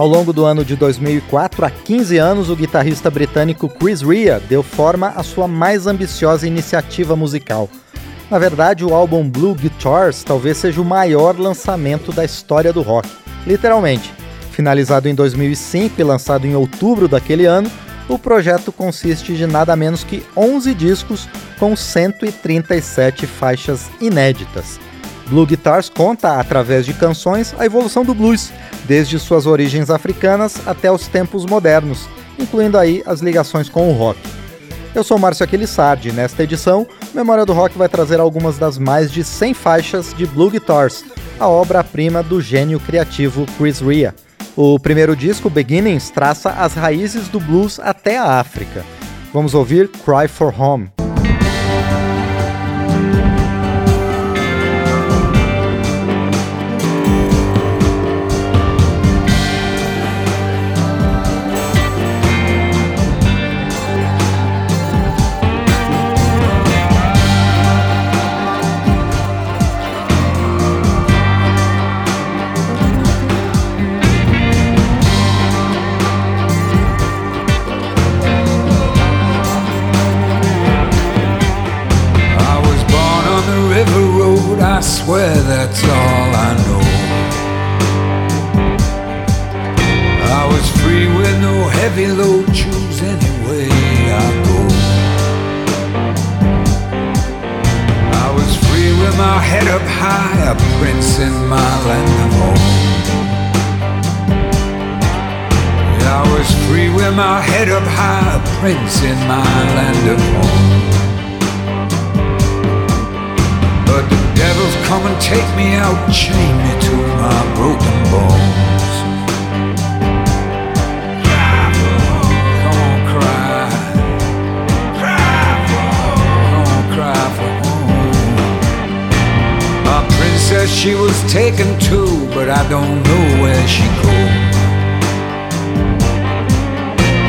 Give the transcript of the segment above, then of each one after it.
Ao longo do ano de 2004, há 15 anos, o guitarrista britânico Chris Rea deu forma à sua mais ambiciosa iniciativa musical. Na verdade, o álbum Blue Guitars talvez seja o maior lançamento da história do rock. Literalmente. Finalizado em 2005 e lançado em outubro daquele ano, o projeto consiste de nada menos que 11 discos com 137 faixas inéditas. Blue Guitars conta, através de canções, a evolução do blues, desde suas origens africanas até os tempos modernos, incluindo aí as ligações com o rock. Eu sou Márcio Aquilissardi e nesta edição, Memória do Rock vai trazer algumas das mais de 100 faixas de Blue Guitars, a obra-prima do gênio criativo Chris Rea. O primeiro disco, Beginnings, traça as raízes do blues até a África. Vamos ouvir Cry for Home. Swear that's all I know. I was free with no heavy load, choose any way I go. I was free with my head up high, a prince in my land of home. I was free with my head up high, a prince in my land of home. Come and take me out, chain me to my broken bones. Come on, cry. Cry for home. Come on, cry for home. My princess, she was taken too, but I don't know where she goes.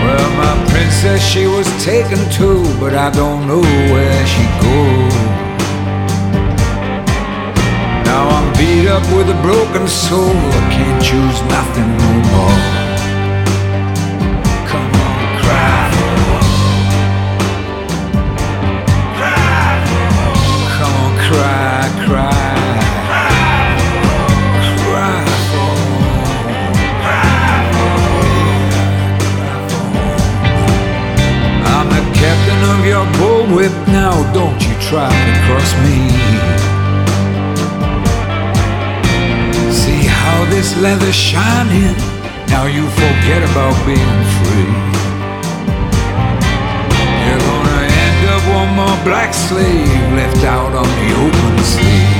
Well, my princess, she was taken too, but I don't know where she goes. Now I'm beat up with a broken soul. I can't choose nothing no more. Come on, cry Cry Come on, cry, cry. Captain of your bullwhip now. Don't you try to cross me. This leather shining. Now you forget about being free. You're gonna end up one more black slave left out on the open sea.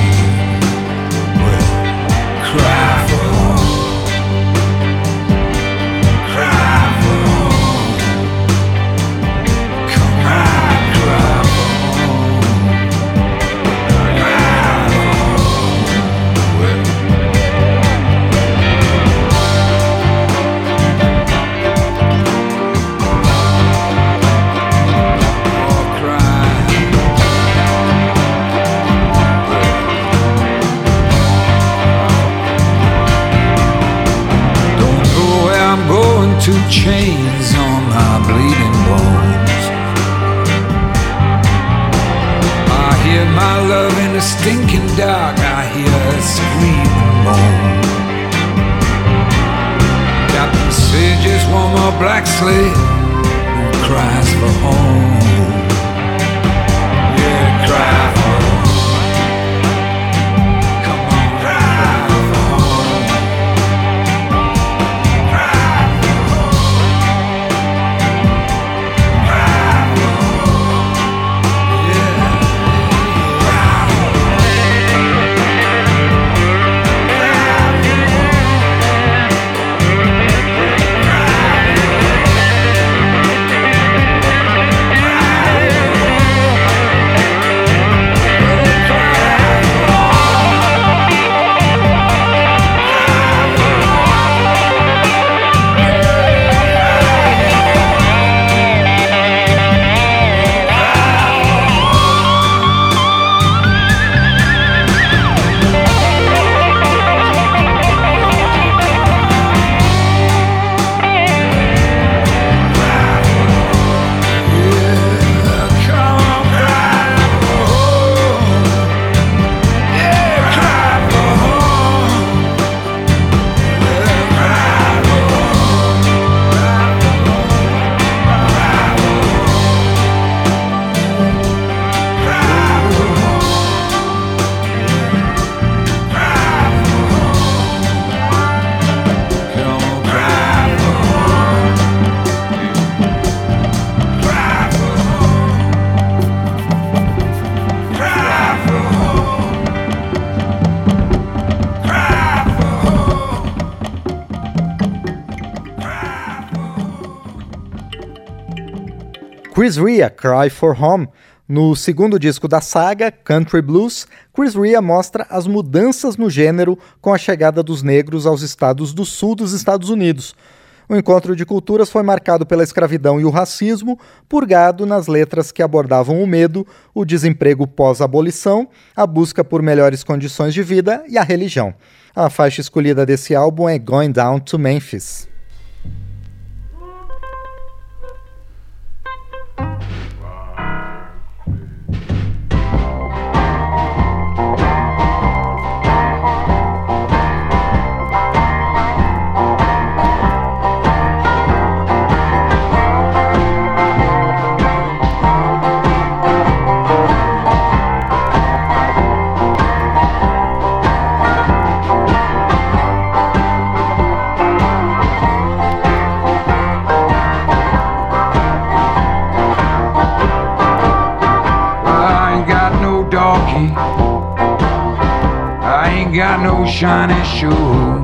Chris Rea, Cry for Home. No segundo disco da saga, Country Blues, Chris Rea mostra as mudanças no gênero com a chegada dos negros aos estados do sul dos Estados Unidos. O encontro de culturas foi marcado pela escravidão e o racismo, purgado nas letras que abordavam o medo, o desemprego pós-abolição, a busca por melhores condições de vida e a religião. A faixa escolhida desse álbum é Going Down to Memphis. Shiny shoe.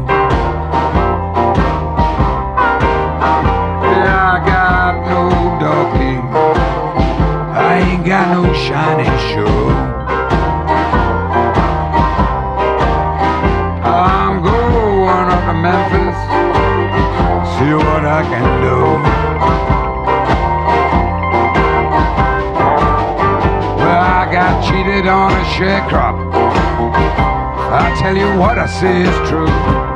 I is true.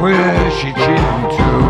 where she chin to.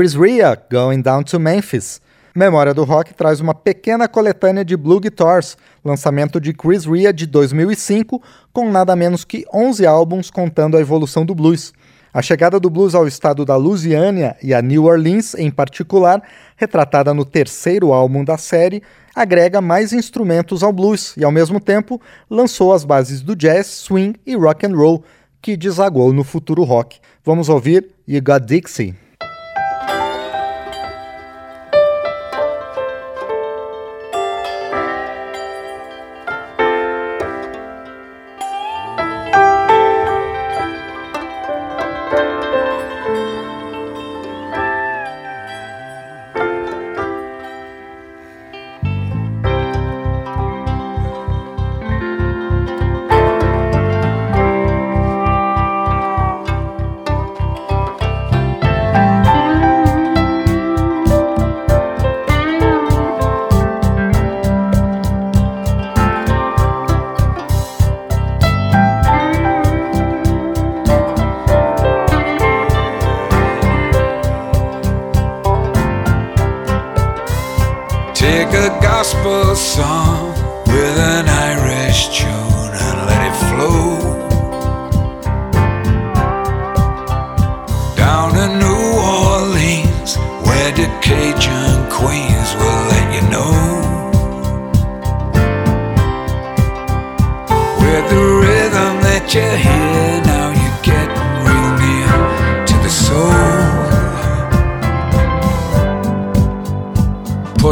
Chris Rea, Going Down to Memphis. Memória do Rock traz uma pequena coletânea de Blue Guitars, lançamento de Chris Rea de 2005, com nada menos que 11 álbuns contando a evolução do blues. A chegada do blues ao estado da Louisiana e a New Orleans, em particular, retratada no terceiro álbum da série, agrega mais instrumentos ao blues e, ao mesmo tempo, lançou as bases do jazz, swing e rock and roll, que desagou no futuro rock. Vamos ouvir You Got Dixie.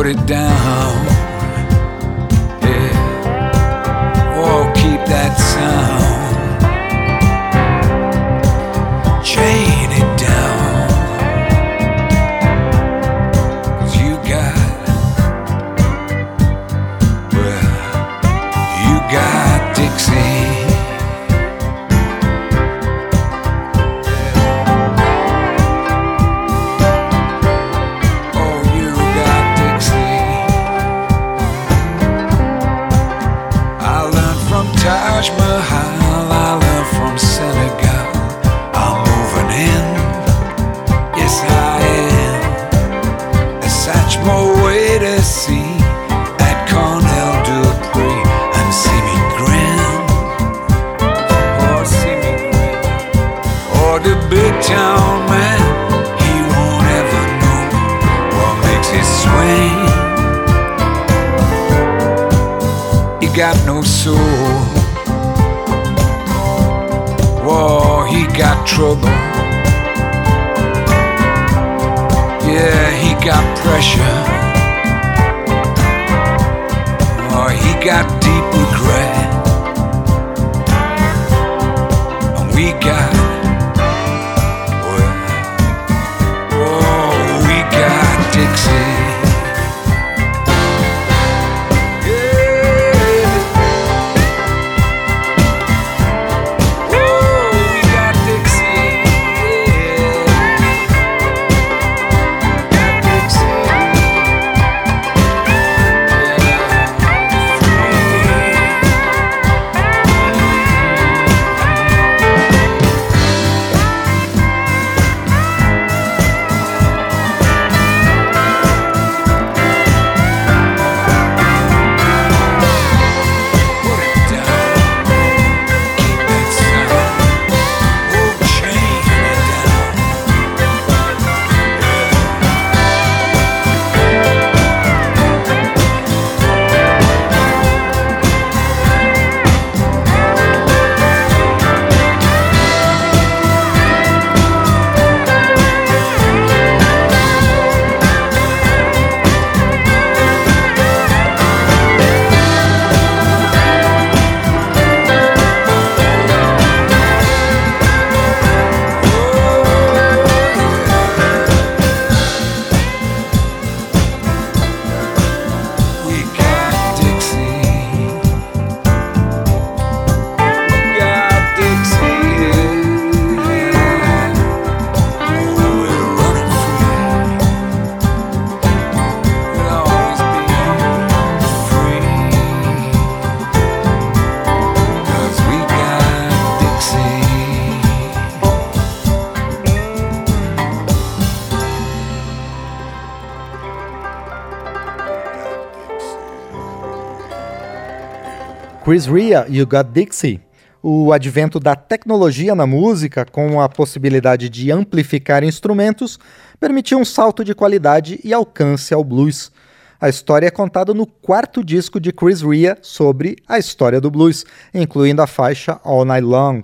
it down. Chris Ria, You Got Dixie. O advento da tecnologia na música, com a possibilidade de amplificar instrumentos, permitiu um salto de qualidade e alcance ao blues. A história é contada no quarto disco de Chris Rea sobre a história do blues, incluindo a faixa All Night Long.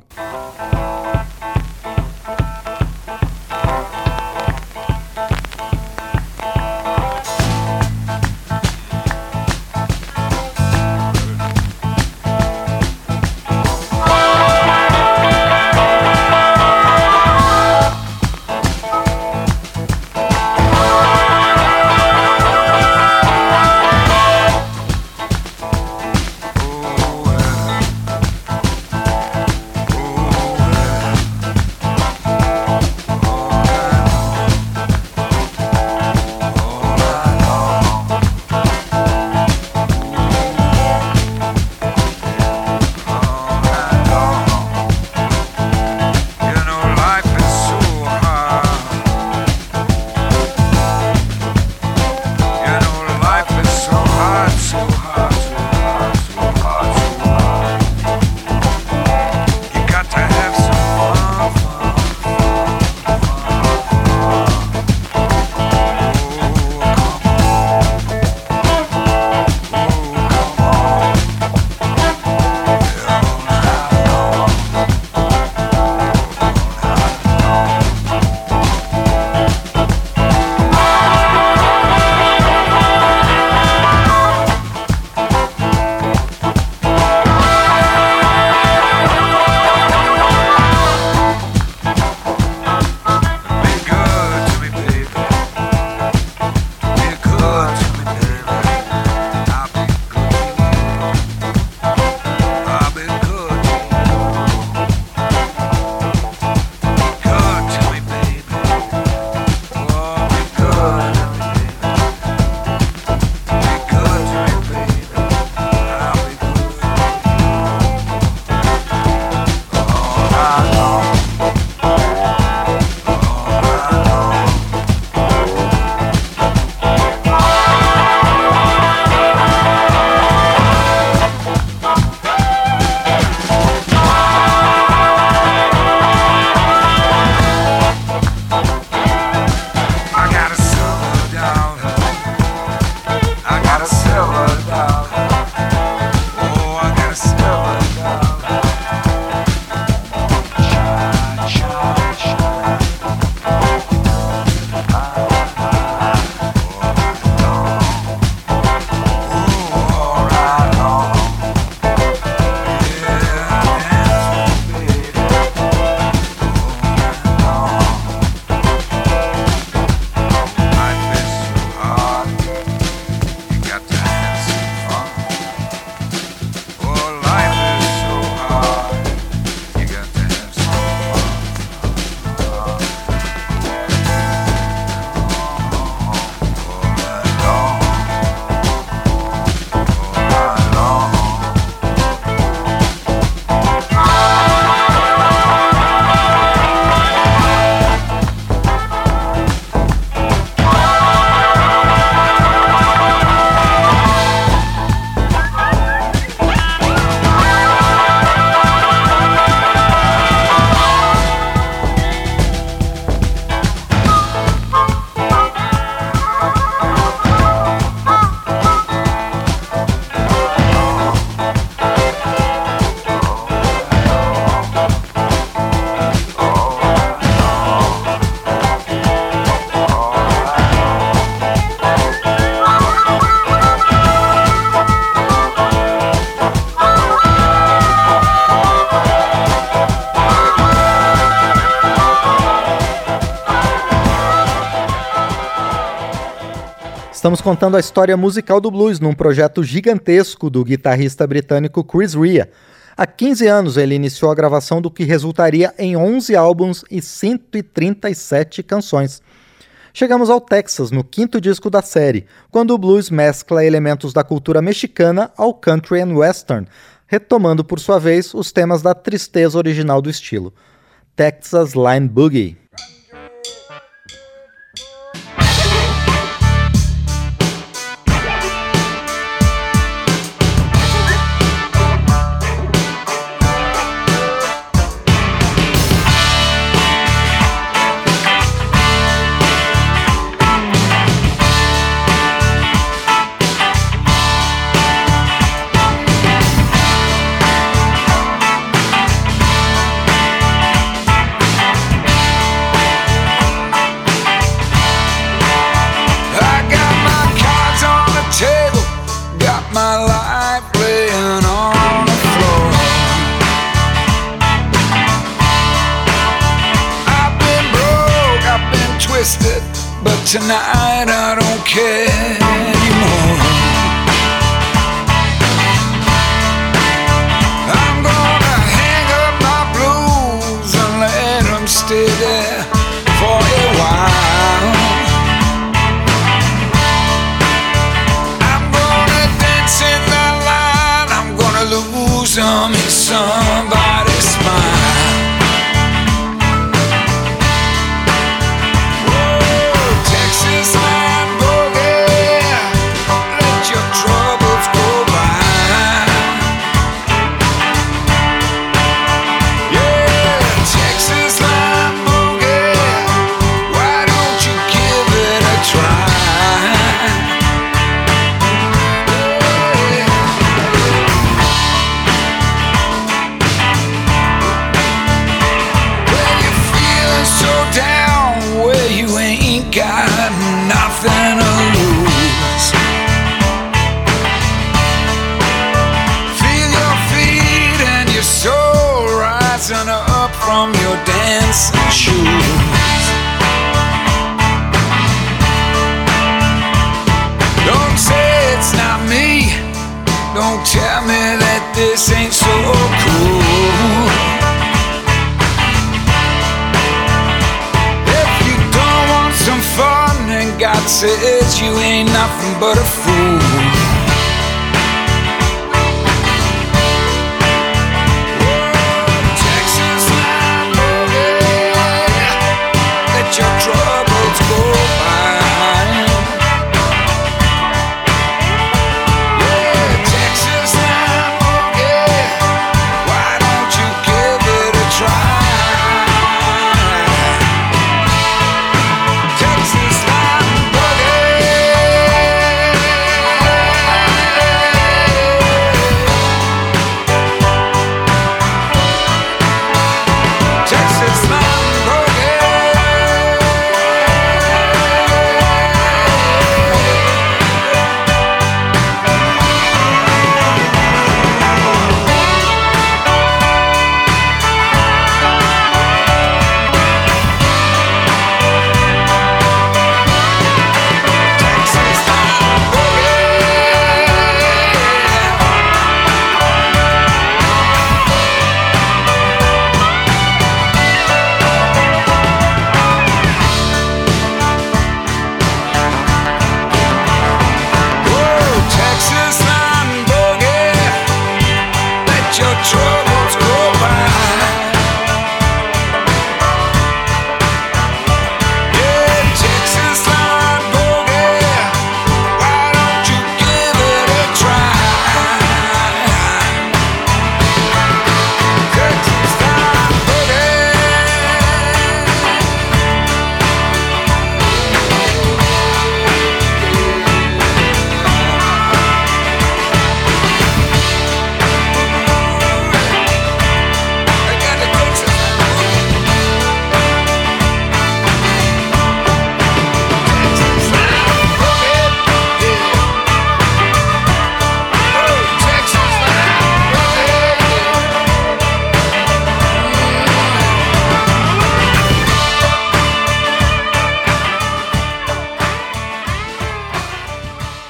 Estamos contando a história musical do blues num projeto gigantesco do guitarrista britânico Chris Rea. Há 15 anos ele iniciou a gravação do que resultaria em 11 álbuns e 137 canções. Chegamos ao Texas, no quinto disco da série, quando o blues mescla elementos da cultura mexicana ao country and western, retomando por sua vez os temas da tristeza original do estilo. Texas Line Boogie. But tonight I don't care but a fool.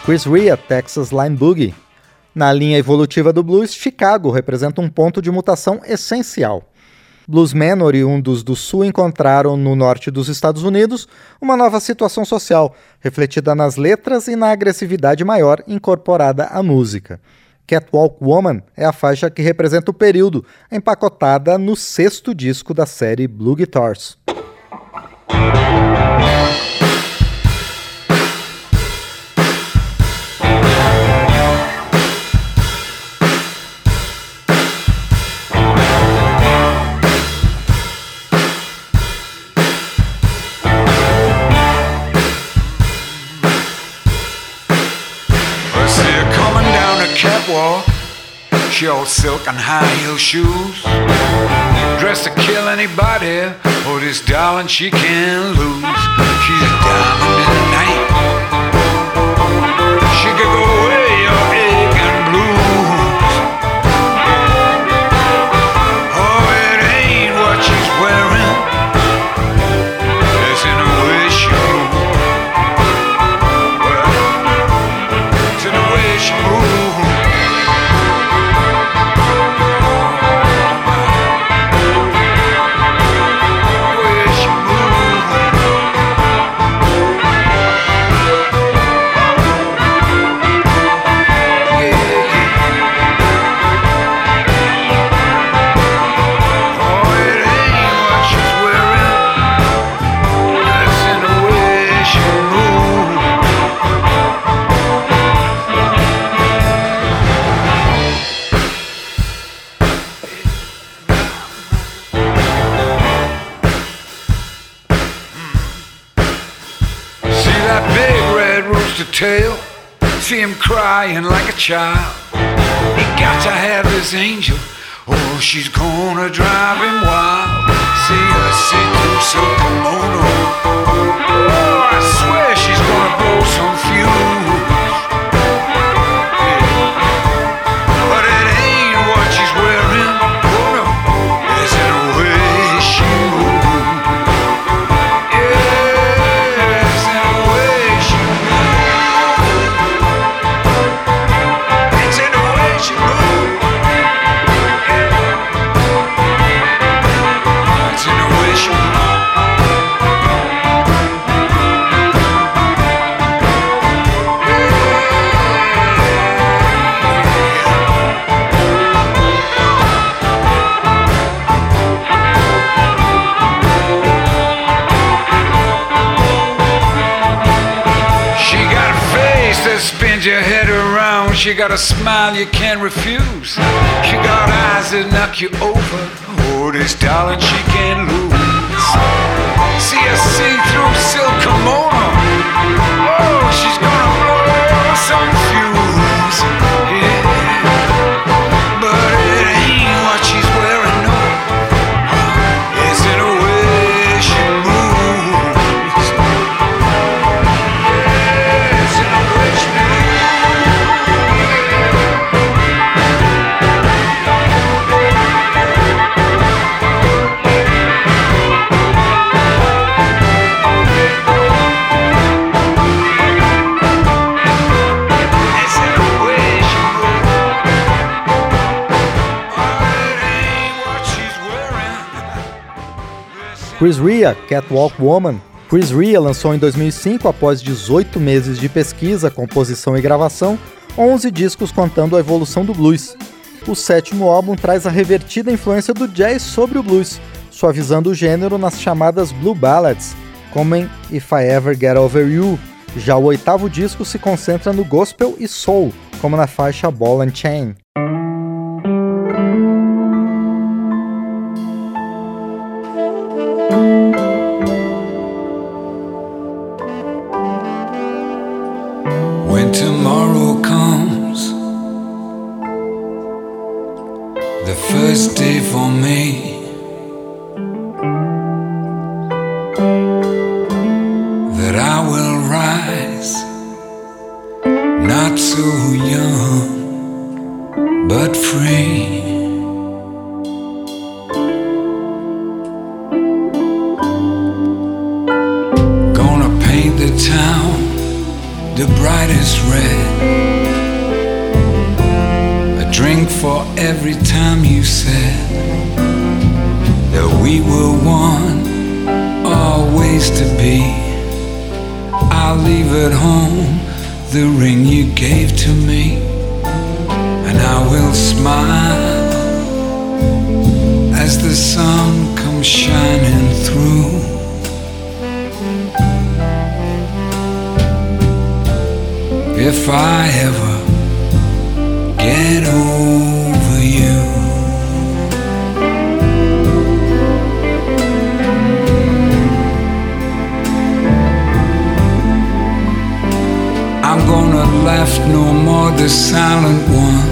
Chris Rea, Texas Line Boogie. Na linha evolutiva do blues, Chicago representa um ponto de mutação essencial. Bluesmen oriundos do sul encontraram no norte dos Estados Unidos uma nova situação social, refletida nas letras e na agressividade maior incorporada à música. Catwalk Woman é a faixa que representa o período, empacotada no sexto disco da série Blue Guitars. She all silk and high heel shoes. Dressed to kill anybody. Oh, this darling she can't lose. She's a diamond in the night. She could go away child. He got to have his angel, oh, she's gonna drive him wild. See her see through silk kimono. Oh, I swear she's gonna blow some fuse. She got a smile you can't refuse. She got eyes that knock you over. Oh, this darling she can't lose. See a see-through silk kimono. Oh, she's Chris Rea, Catwalk Woman. Chris Rea lançou em 2005, após 18 meses de pesquisa, composição e gravação, 11 discos contando a evolução do blues. O sétimo álbum traz a revertida influência do jazz sobre o blues, suavizando o gênero nas chamadas Blue Ballads, como em If I Ever Get Over You. Já o oitavo disco se concentra no gospel e soul, como na faixa Ball and Chain. Were one, always to be. I'll leave at home the ring you gave to me, and I will smile as the sun comes shining through. if I ever get over I'm gonna laugh no more, the silent one.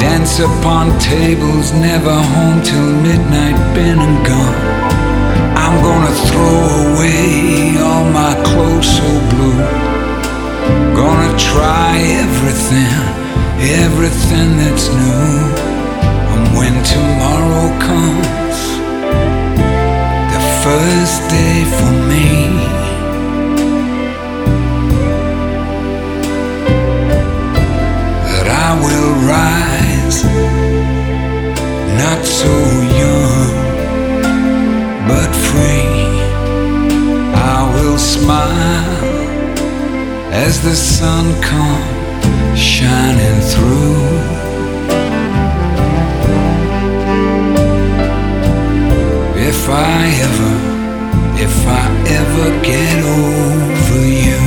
Dance upon tables, never home till midnight, been and gone. I'm gonna throw away all my clothes so blue. Gonna try everything, everything that's new. And when tomorrow comes, the first day for me, will rise, not so young, but free. I will smile as the sun comes shining through. If I ever, if I ever get over you.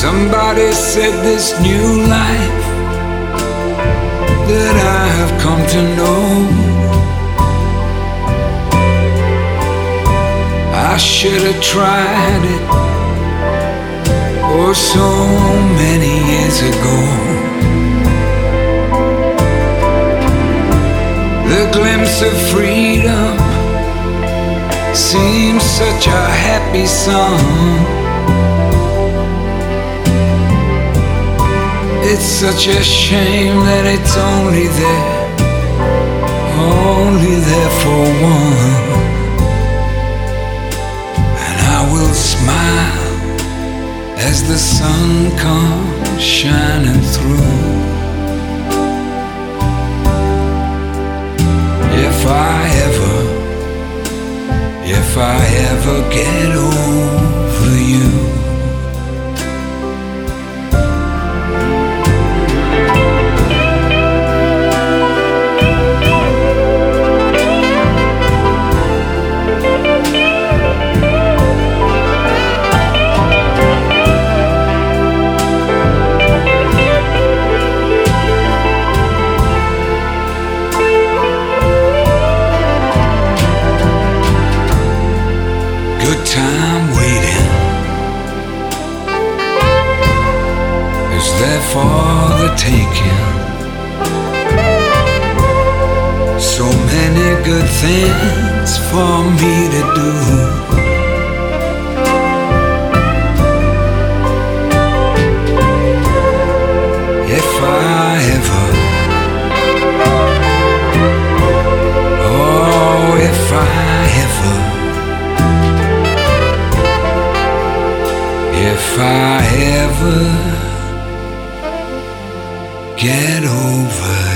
Somebody said this new life that I have come to know I should have tried it oh so many years ago. The glimpse of freedom seems such a happy song. It's such a shame that it's only there, only there for one. And I will smile as the sun comes shining through. If I ever, if I ever get over you. Things for me to do. If I ever, oh, if I ever, if I ever get over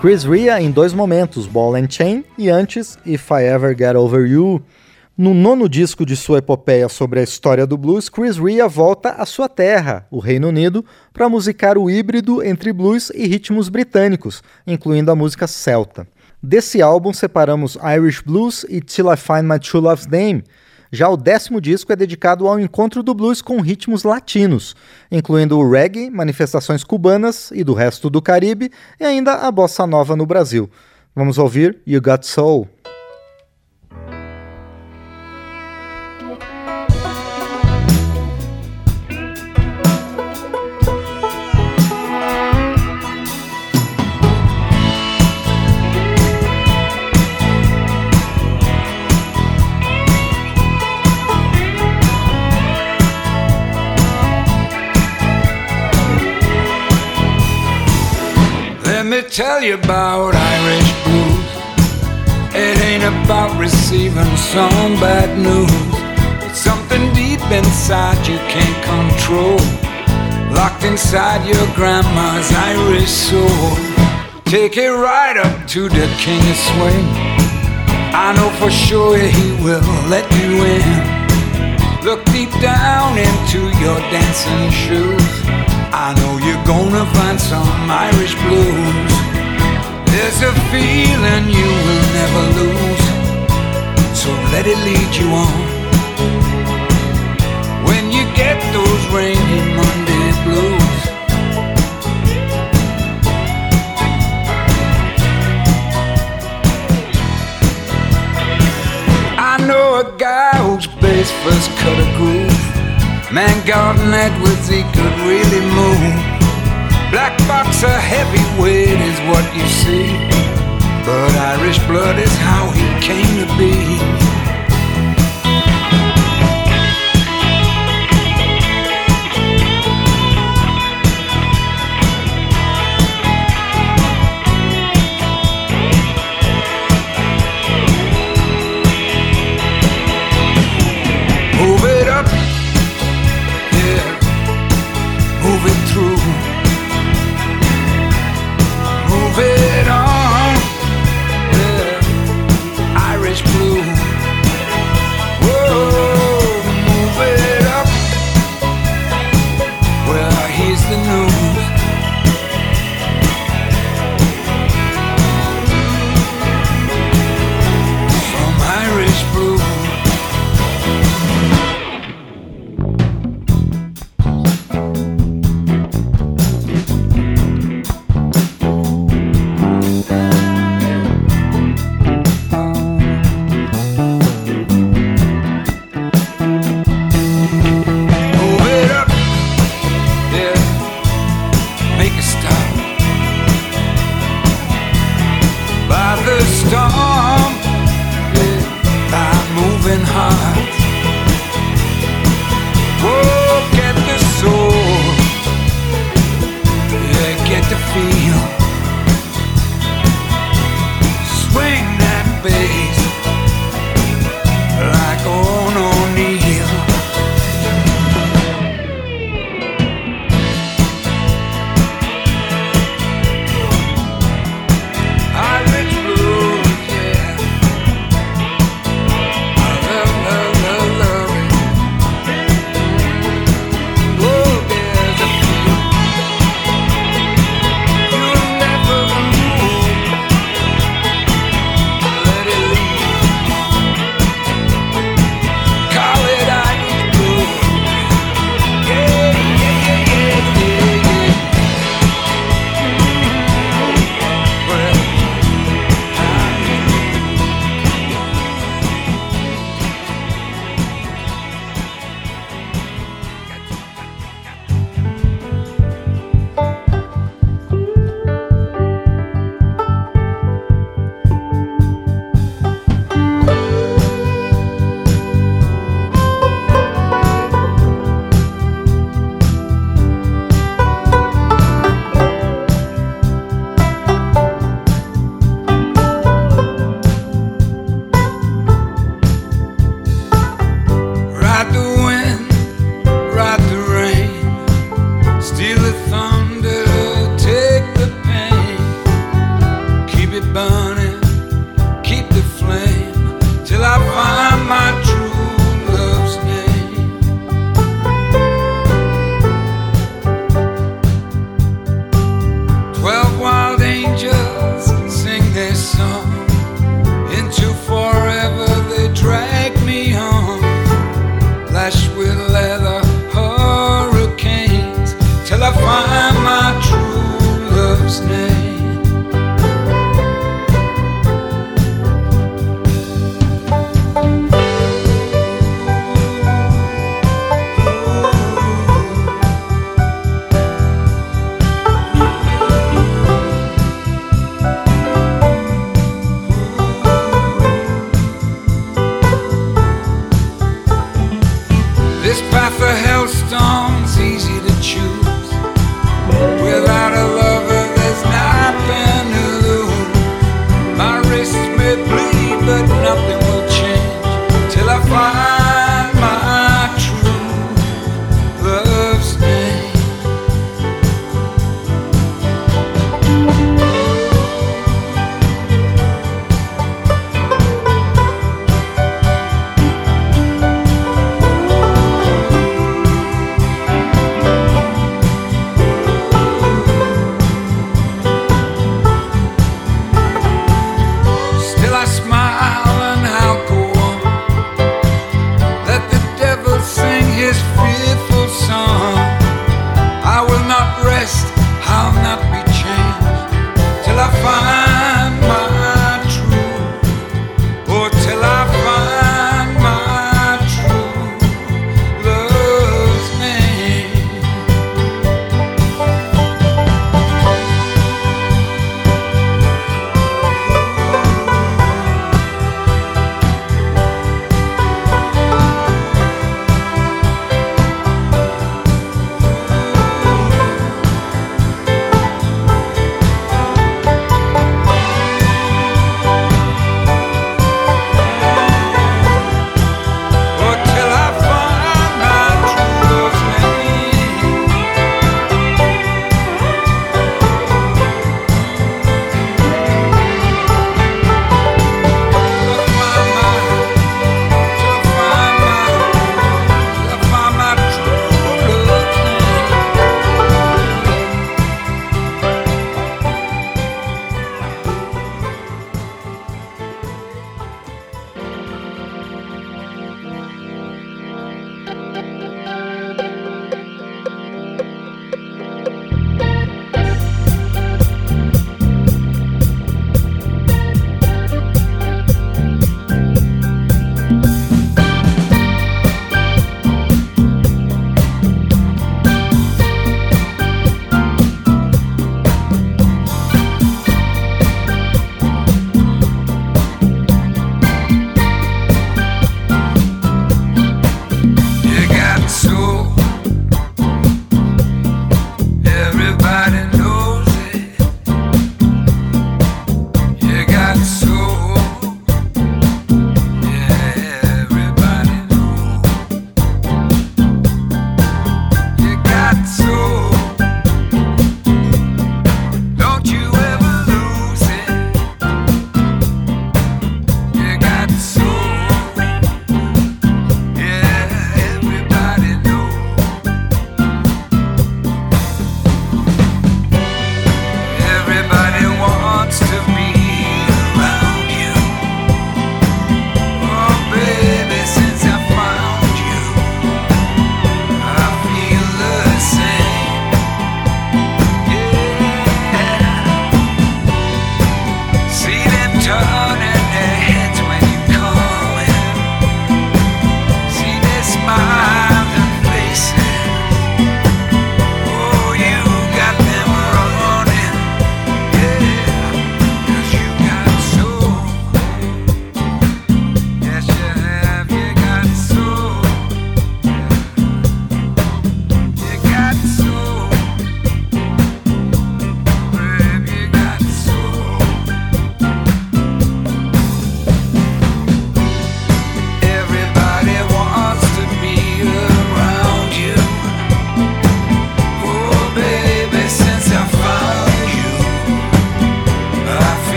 Chris Rea em dois momentos, Ball and Chain e antes If I Ever Get Over You. No nono disco de sua epopeia sobre a história do blues, Chris Rea volta à sua terra, o Reino Unido, para musicar o híbrido entre blues e ritmos britânicos, incluindo a música celta. Desse álbum separamos Irish Blues e Till I Find My True Love's Name. Já o décimo disco é dedicado ao encontro do blues com ritmos latinos, incluindo o reggae, manifestações cubanas e do resto do Caribe, e ainda a bossa nova no Brasil. Vamos ouvir You Got Soul. Tell you about Irish blues. It ain't about receiving some bad news. It's something deep inside you can't control. Locked inside your grandma's Irish soul. Take it right up to the king of swing. I know for sure he will let you in. Look deep down into your dancing shoes. I know you're gonna find some Irish blues. There's a feeling you will never lose, so let it lead you on. When you get those rainy Monday blues. I know a guy whose bass first cut a groove. Man, Gordon Edwards, he could really move. Black box, a heavyweight is what you see. But Irish blood is how he came to be.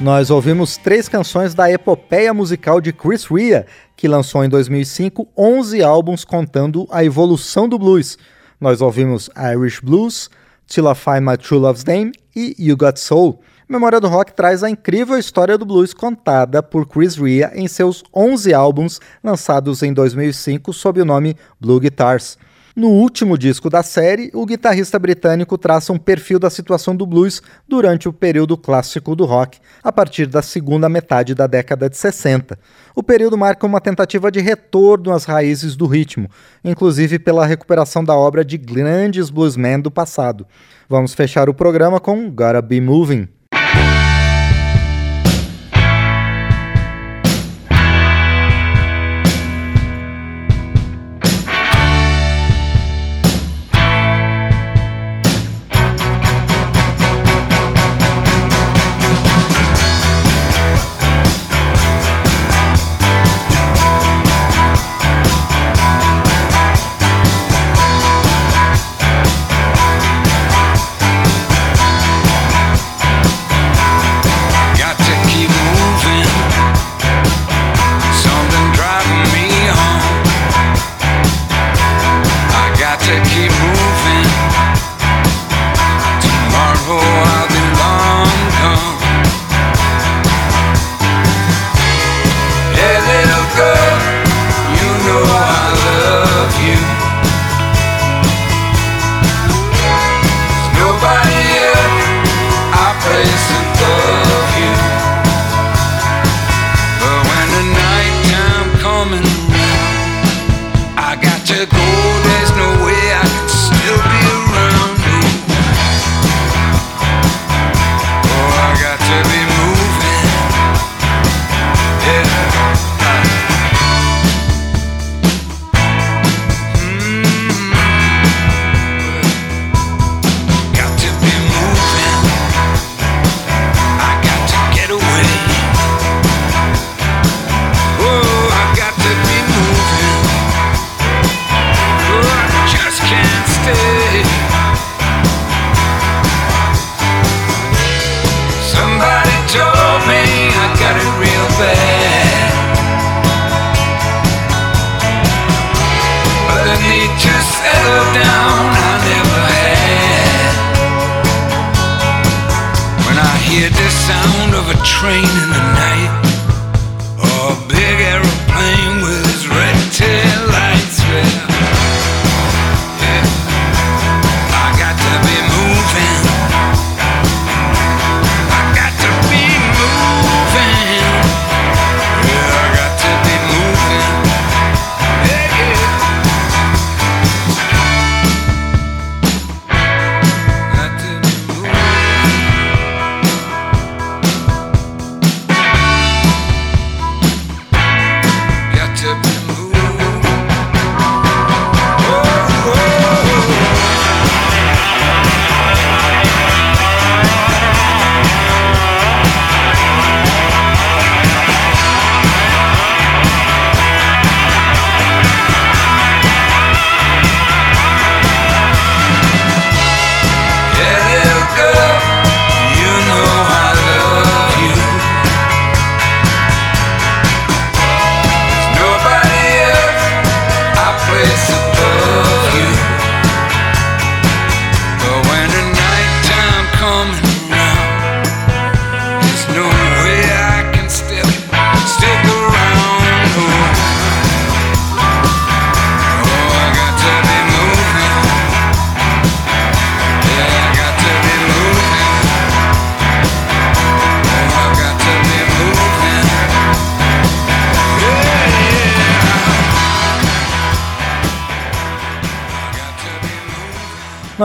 Nós ouvimos três canções da epopeia musical de Chris Rea, que lançou em 2005 11 álbuns contando a evolução do blues. Nós ouvimos Irish Blues, Till I Find My True Love's Name e You Got Soul. Memória do Rock traz a incrível história do blues contada por Chris Rea em seus 11 álbuns lançados em 2005 sob o nome Blue Guitars. No último disco da série, o guitarrista britânico traça um perfil da situação do blues durante o período clássico do rock, a partir da segunda metade da década de 60. O período marca uma tentativa de retorno às raízes do ritmo, inclusive pela recuperação da obra de grandes bluesmen do passado. Vamos fechar o programa com Gotta Be Moving.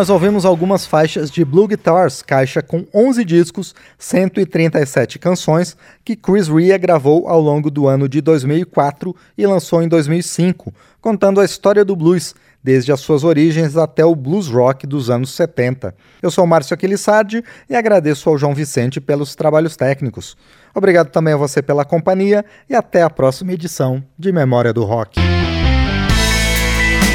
Nós ouvimos algumas faixas de Blue Guitars, caixa com 11 discos, 137 canções, que Chris Rea gravou ao longo do ano de 2004 e lançou em 2005, contando a história do blues, desde as suas origens até o blues rock dos anos 70. Eu sou Márcio Aquilissardi e agradeço ao João Vicente pelos trabalhos técnicos. Obrigado também a você pela companhia e até a próxima edição de Memória do Rock.